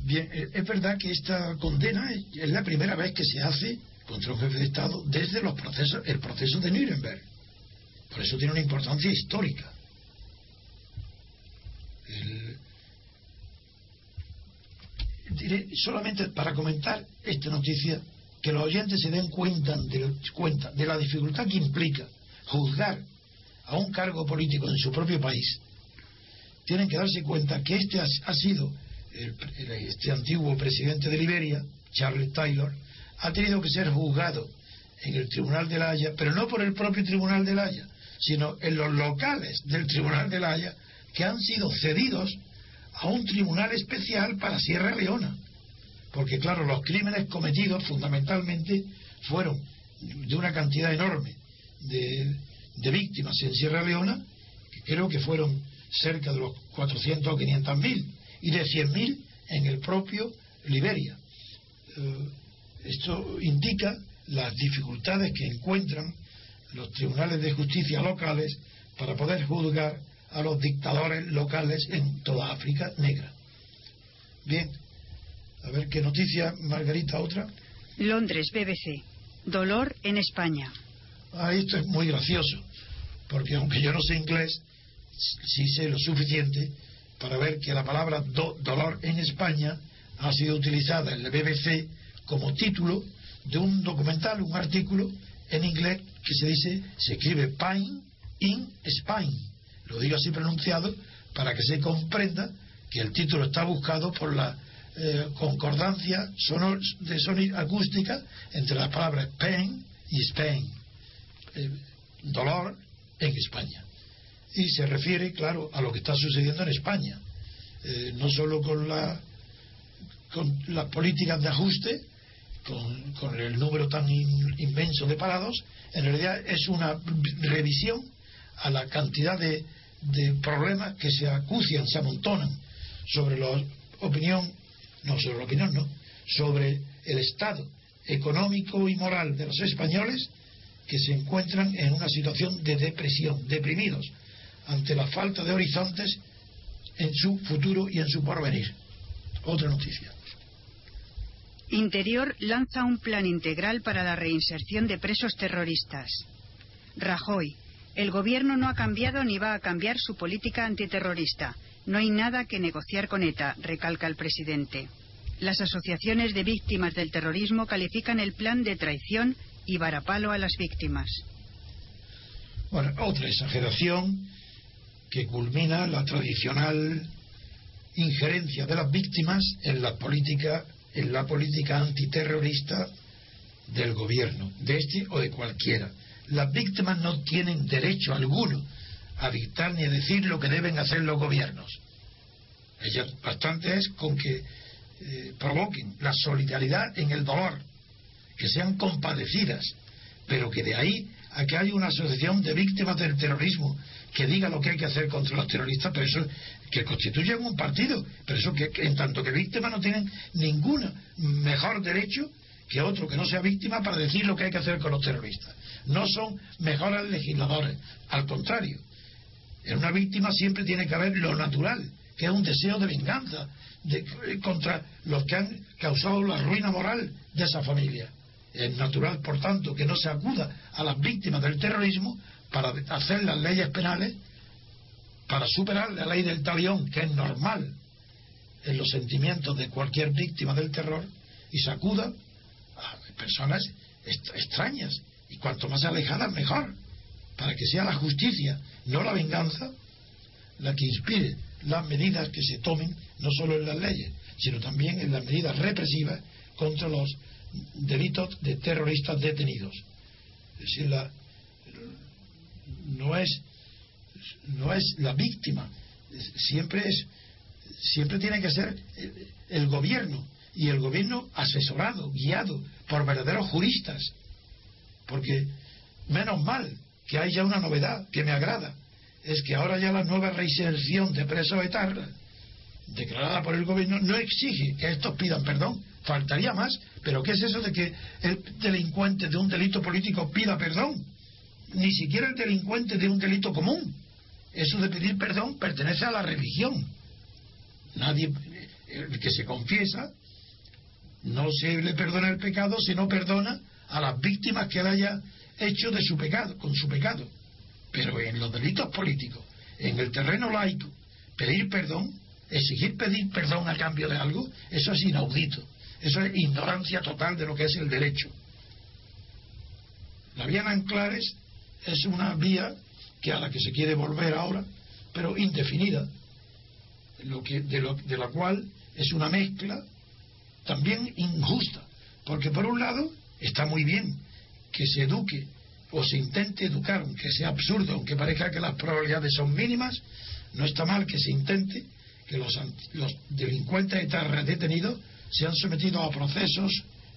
Speaker 2: Bien, eh, es verdad que esta condena es la primera vez que se hace contra un jefe de Estado desde los procesos, el proceso de Nuremberg. Por eso tiene una importancia histórica. solamente para comentar esta noticia, que los oyentes se den cuenta de, la dificultad que implica juzgar a un cargo político en su propio país, tienen que darse cuenta que este ha, sido este antiguo presidente de Liberia, Charles Taylor, ha tenido que ser juzgado en el Tribunal de la Haya, pero no por el propio Tribunal de la Haya, sino en los locales del Tribunal de la Haya que han sido cedidos a un tribunal especial para Sierra Leona porque claro, los crímenes cometidos fundamentalmente fueron de una cantidad enorme de, víctimas en Sierra Leona, que creo que fueron cerca de los 400 o 500 mil, y de 100 mil en el propio Liberia. Eh, esto indica las dificultades que encuentran los tribunales de justicia locales para poder juzgar a los dictadores locales en toda África negra. Bien, a ver qué noticia, Margarita, otra.
Speaker 1: Londres, BBC. Dolor en España.
Speaker 2: Ah, esto es muy gracioso, porque aunque yo no sé inglés, sí sé lo suficiente para ver que la palabra do- dolor en España ha sido utilizada en el BBC como título de un documental, un artículo en inglés que se dice, se escribe Pain in Spain. Lo digo así pronunciado para que se comprenda que el título está buscado por la eh, concordancia sonor, de sonido acústica entre las palabras pain y Spain. Eh, dolor en España. Y se refiere, claro, a lo que está sucediendo en España. Eh, no solo con, la, con las políticas de ajuste, con, el número tan in- inmenso de parados, en realidad es una revisión a la cantidad de, de problemas que se acucian, se amontonan sobre la opinión, no sobre la opinión, no, sobre el estado económico y moral de los españoles que se encuentran en una situación de depresión, deprimidos ante la falta de horizontes en su futuro y en su porvenir. Otra noticia.
Speaker 1: Interior lanza un plan integral para la reinserción de presos terroristas. Rajoy. El gobierno no ha cambiado ni va a cambiar su política antiterrorista. No hay nada que negociar con ETA, recalca el presidente. Las asociaciones de víctimas del terrorismo califican el plan de traición y varapalo a las víctimas.
Speaker 2: Bueno, otra exageración que culmina la tradicional injerencia de las víctimas en la política en la política antiterrorista del gobierno, de este o de cualquiera. Las víctimas no tienen derecho alguno a dictar ni a decir lo que deben hacer los gobiernos. Ellas bastante es con que eh, provoquen la solidaridad en el dolor, que sean compadecidas, pero que de ahí a que haya una asociación de víctimas del terrorismo que diga lo que hay que hacer contra los terroristas, pero eso que constituyen un partido, pero eso que, que en tanto que víctimas no tienen ningún mejor derecho que otro que no sea víctima para decir lo que hay que hacer con los terroristas. No son mejores legisladores, al contrario. En una víctima siempre tiene que haber lo natural, que es un deseo de venganza de- contra los que han causado la ruina moral de esa familia. Es natural, por tanto, que no se acuda a las víctimas del terrorismo para hacer las leyes penales, para superar la ley del talión, que es normal en los sentimientos de cualquier víctima del terror, y se acuda a personas extrañas, y cuanto más alejadas, mejor, para que sea la justicia, no la venganza, la que inspire las medidas que se tomen, no solo en las leyes, sino también en las medidas represivas contra los delitos de terroristas detenidos. Es decir, la, no es no es la víctima, siempre es siempre tiene que ser el, el gobierno y el gobierno asesorado, guiado por verdaderos juristas, porque menos mal que hay ya una novedad que me agrada, es que ahora ya la nueva reinserción de presos etarras declarada por el gobierno no exige que estos pidan perdón, faltaría más, pero ¿qué es eso de que el delincuente de un delito político pida perdón? Ni siquiera el delincuente de un delito común. Eso de pedir perdón pertenece a la religión. Nadie, el que se confiesa, no se le perdona el pecado si no perdona a las víctimas que él haya hecho de su pecado, con su pecado. Pero en los delitos políticos, en el terreno laico, pedir perdón, exigir pedir perdón a cambio de algo, eso es inaudito. Eso es ignorancia total de lo que es el derecho. La vía en Anclares es una vía que a la que se quiere volver ahora, pero indefinida, lo que, de, lo, de la cual es una mezcla también injusta, porque por un lado está muy bien que se eduque o se intente educar, aunque sea absurdo, aunque parezca que las probabilidades son mínimas, no está mal que se intente que los, los delincuentes detenidos sean sometidos a procesos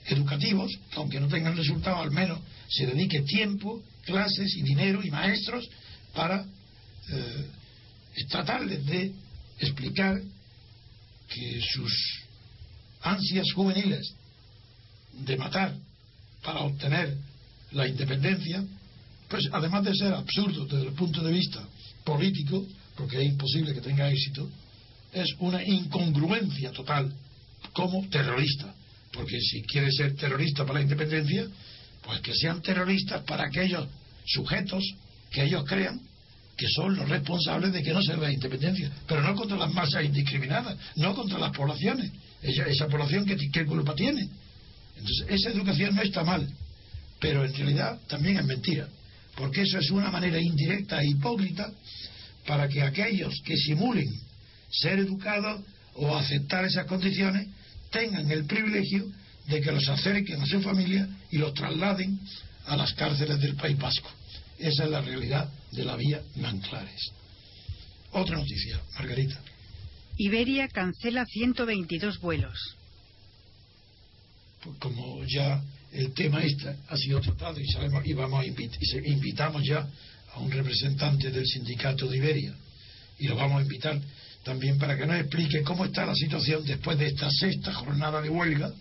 Speaker 2: educativos, que aunque no tengan resultado, al menos se dedique tiempo, clases y dinero y maestros para eh, tratarles de explicar que sus ansias juveniles de matar para obtener la independencia, pues además de ser absurdo desde el punto de vista político, porque es imposible que tenga éxito, es una incongruencia total como terrorista. Porque si quiere ser terrorista para la independencia, pues que sean terroristas para aquellos sujetos que ellos crean que son los responsables de que no se la independencia, pero no contra las masas indiscriminadas, no contra las poblaciones. Esa, población, ¿qué, ¿qué culpa tiene? Entonces, esa educación no está mal, pero en realidad también es mentira, porque eso es una manera indirecta e hipócrita para que aquellos que simulen ser educados o aceptar esas condiciones tengan el privilegio de que los acerquen a su familia y los trasladen a las cárceles del País Vasco. Esa es la realidad de la vía Nanclares. Otra noticia, Margarita.
Speaker 1: Iberia cancela 122 vuelos.
Speaker 2: Pues como ya el tema este ha sido tratado y, sabemos, y, vamos a invit y se, invitamos ya a un representante del sindicato de Iberia y lo vamos a invitar también para que nos explique cómo está la situación después de esta sexta jornada de huelga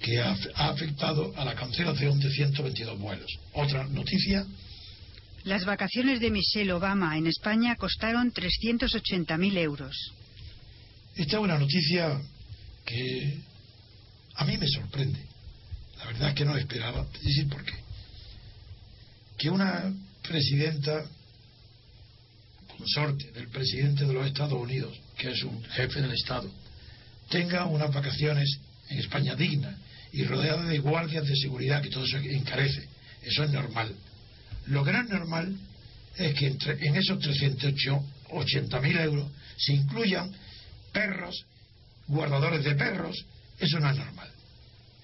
Speaker 2: que ha, ha afectado a la cancelación de 122 vuelos. Otra noticia.
Speaker 1: Las vacaciones de Michelle Obama en España costaron 380.000 euros.
Speaker 2: Esta es una noticia que a mí me sorprende. La verdad es que no esperaba. decir por qué. Que una presidenta consorte del presidente de los Estados Unidos, que es un jefe del Estado, tenga unas vacaciones en España dignas y rodeada de guardias de seguridad, que todo eso encarece. Eso es normal. Lo que no es normal es que entre, en esos 380.000 euros se incluyan perros, guardadores de perros. Eso no es normal.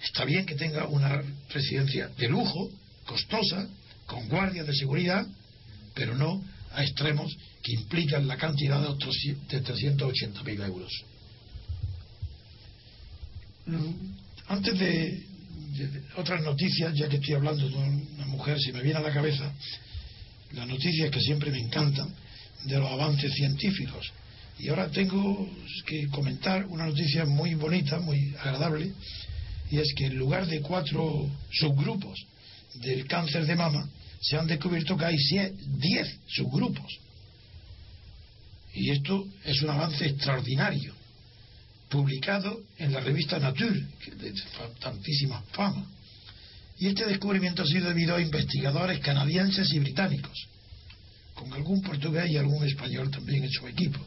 Speaker 2: Está bien que tenga una residencia de lujo, costosa, con guardias de seguridad, pero no a extremos que implican la cantidad de otros de 380.000 euros. Antes de, de, otras noticias, ya que estoy hablando de una mujer, si me viene a la cabeza las noticias que siempre me encantan de los avances científicos. Y ahora tengo que comentar una noticia muy bonita, muy agradable, y es que en lugar de cuatro subgrupos del cáncer de mama, se han descubierto que hay diez subgrupos. Y esto es un avance extraordinario, publicado en la revista Nature, que de tantísima fama. Y este descubrimiento ha sido debido a investigadores canadienses y británicos, con algún portugués y algún español también en su equipo,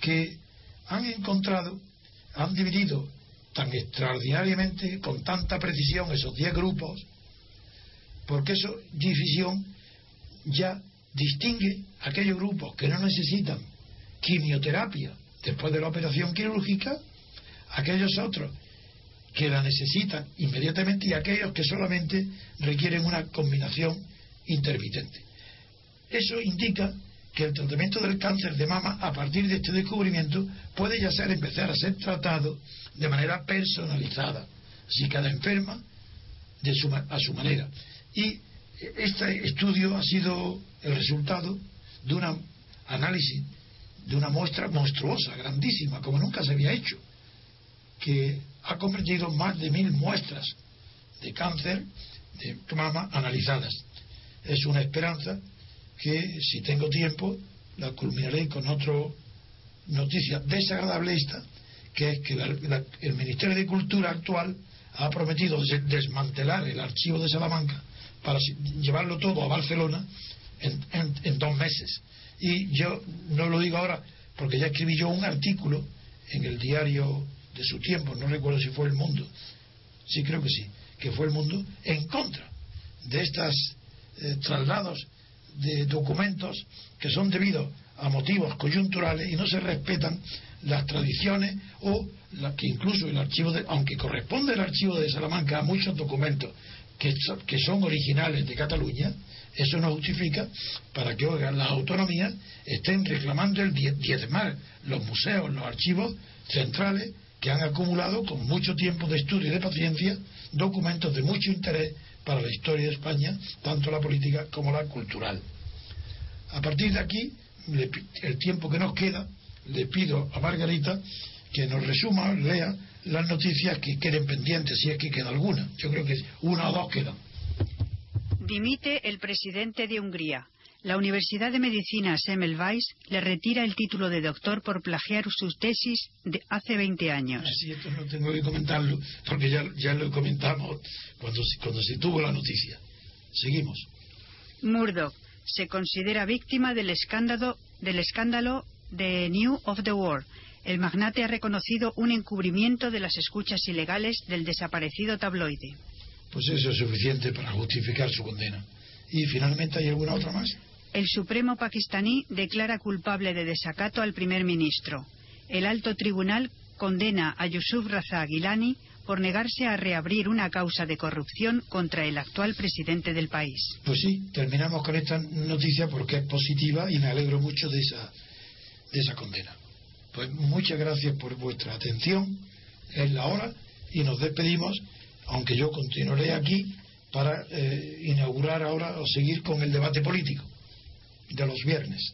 Speaker 2: que han encontrado, han dividido tan extraordinariamente, con tanta precisión, esos diez grupos, porque esa división ya distingue aquellos grupos que no necesitan quimioterapia después de la operación quirúrgica, aquellos otros que la necesitan inmediatamente y aquellos que solamente requieren una combinación intermitente. Eso indica que el tratamiento del cáncer de mama a partir de este descubrimiento puede ya ser empezar a ser tratado de manera personalizada, si cada enferma de su, a su manera. Y este estudio ha sido el resultado de un análisis de una muestra monstruosa, grandísima, como nunca se había hecho, que ha comprendido más de mil muestras de cáncer de mama analizadas. Es una esperanza que, si tengo tiempo, la culminaré con otra noticia desagradable esta, que es que la, el Ministerio de Cultura actual ha prometido desmantelar el archivo de Salamanca para llevarlo todo a Barcelona en, dos meses. Y yo no lo digo ahora porque ya escribí yo un artículo en el diario de su tiempo, no recuerdo si fue El Mundo, sí creo que sí, que fue El Mundo, en contra de estos eh, traslados de documentos que son debidos a motivos coyunturales y no se respetan las tradiciones o la, que incluso el archivo de, aunque corresponde el archivo de Salamanca a muchos documentos que, son originales de Cataluña, eso no justifica para que oigan las autonomías estén reclamando el diezmar los museos, los archivos centrales que han acumulado con mucho tiempo de estudio y de paciencia documentos de mucho interés para la historia de España, tanto la política como la cultural. A partir de aquí, el tiempo que nos queda, le pido a Margarita que nos resuma, lea las noticias que queden pendientes, si es que queda alguna. Yo creo que una o dos quedan.
Speaker 1: Dimite el presidente de Hungría. La Universidad de Medicina Semmelweis le retira el título de doctor por plagiar sus tesis de hace 20 años.
Speaker 2: Sí, esto no tengo que comentarlo, porque ya, ya lo comentamos cuando, cuando se tuvo la noticia. Seguimos.
Speaker 1: Murdoch se considera víctima del escándalo, del escándalo de New of the World. El magnate ha reconocido un encubrimiento de las escuchas ilegales del desaparecido tabloide.
Speaker 2: Pues eso es suficiente para justificar su condena. ¿Y finalmente hay alguna otra más?
Speaker 1: El Supremo pakistaní declara culpable de desacato al primer ministro. El alto tribunal condena a Yusuf Raza Gilani por negarse a reabrir una causa de corrupción contra el actual presidente del país.
Speaker 2: Pues sí, terminamos con esta noticia porque es positiva y me alegro mucho de esa, de esa condena. Pues muchas gracias por vuestra atención. Es la hora y nos despedimos, aunque yo continuaré aquí para eh, inaugurar ahora o seguir con el debate político de los viernes.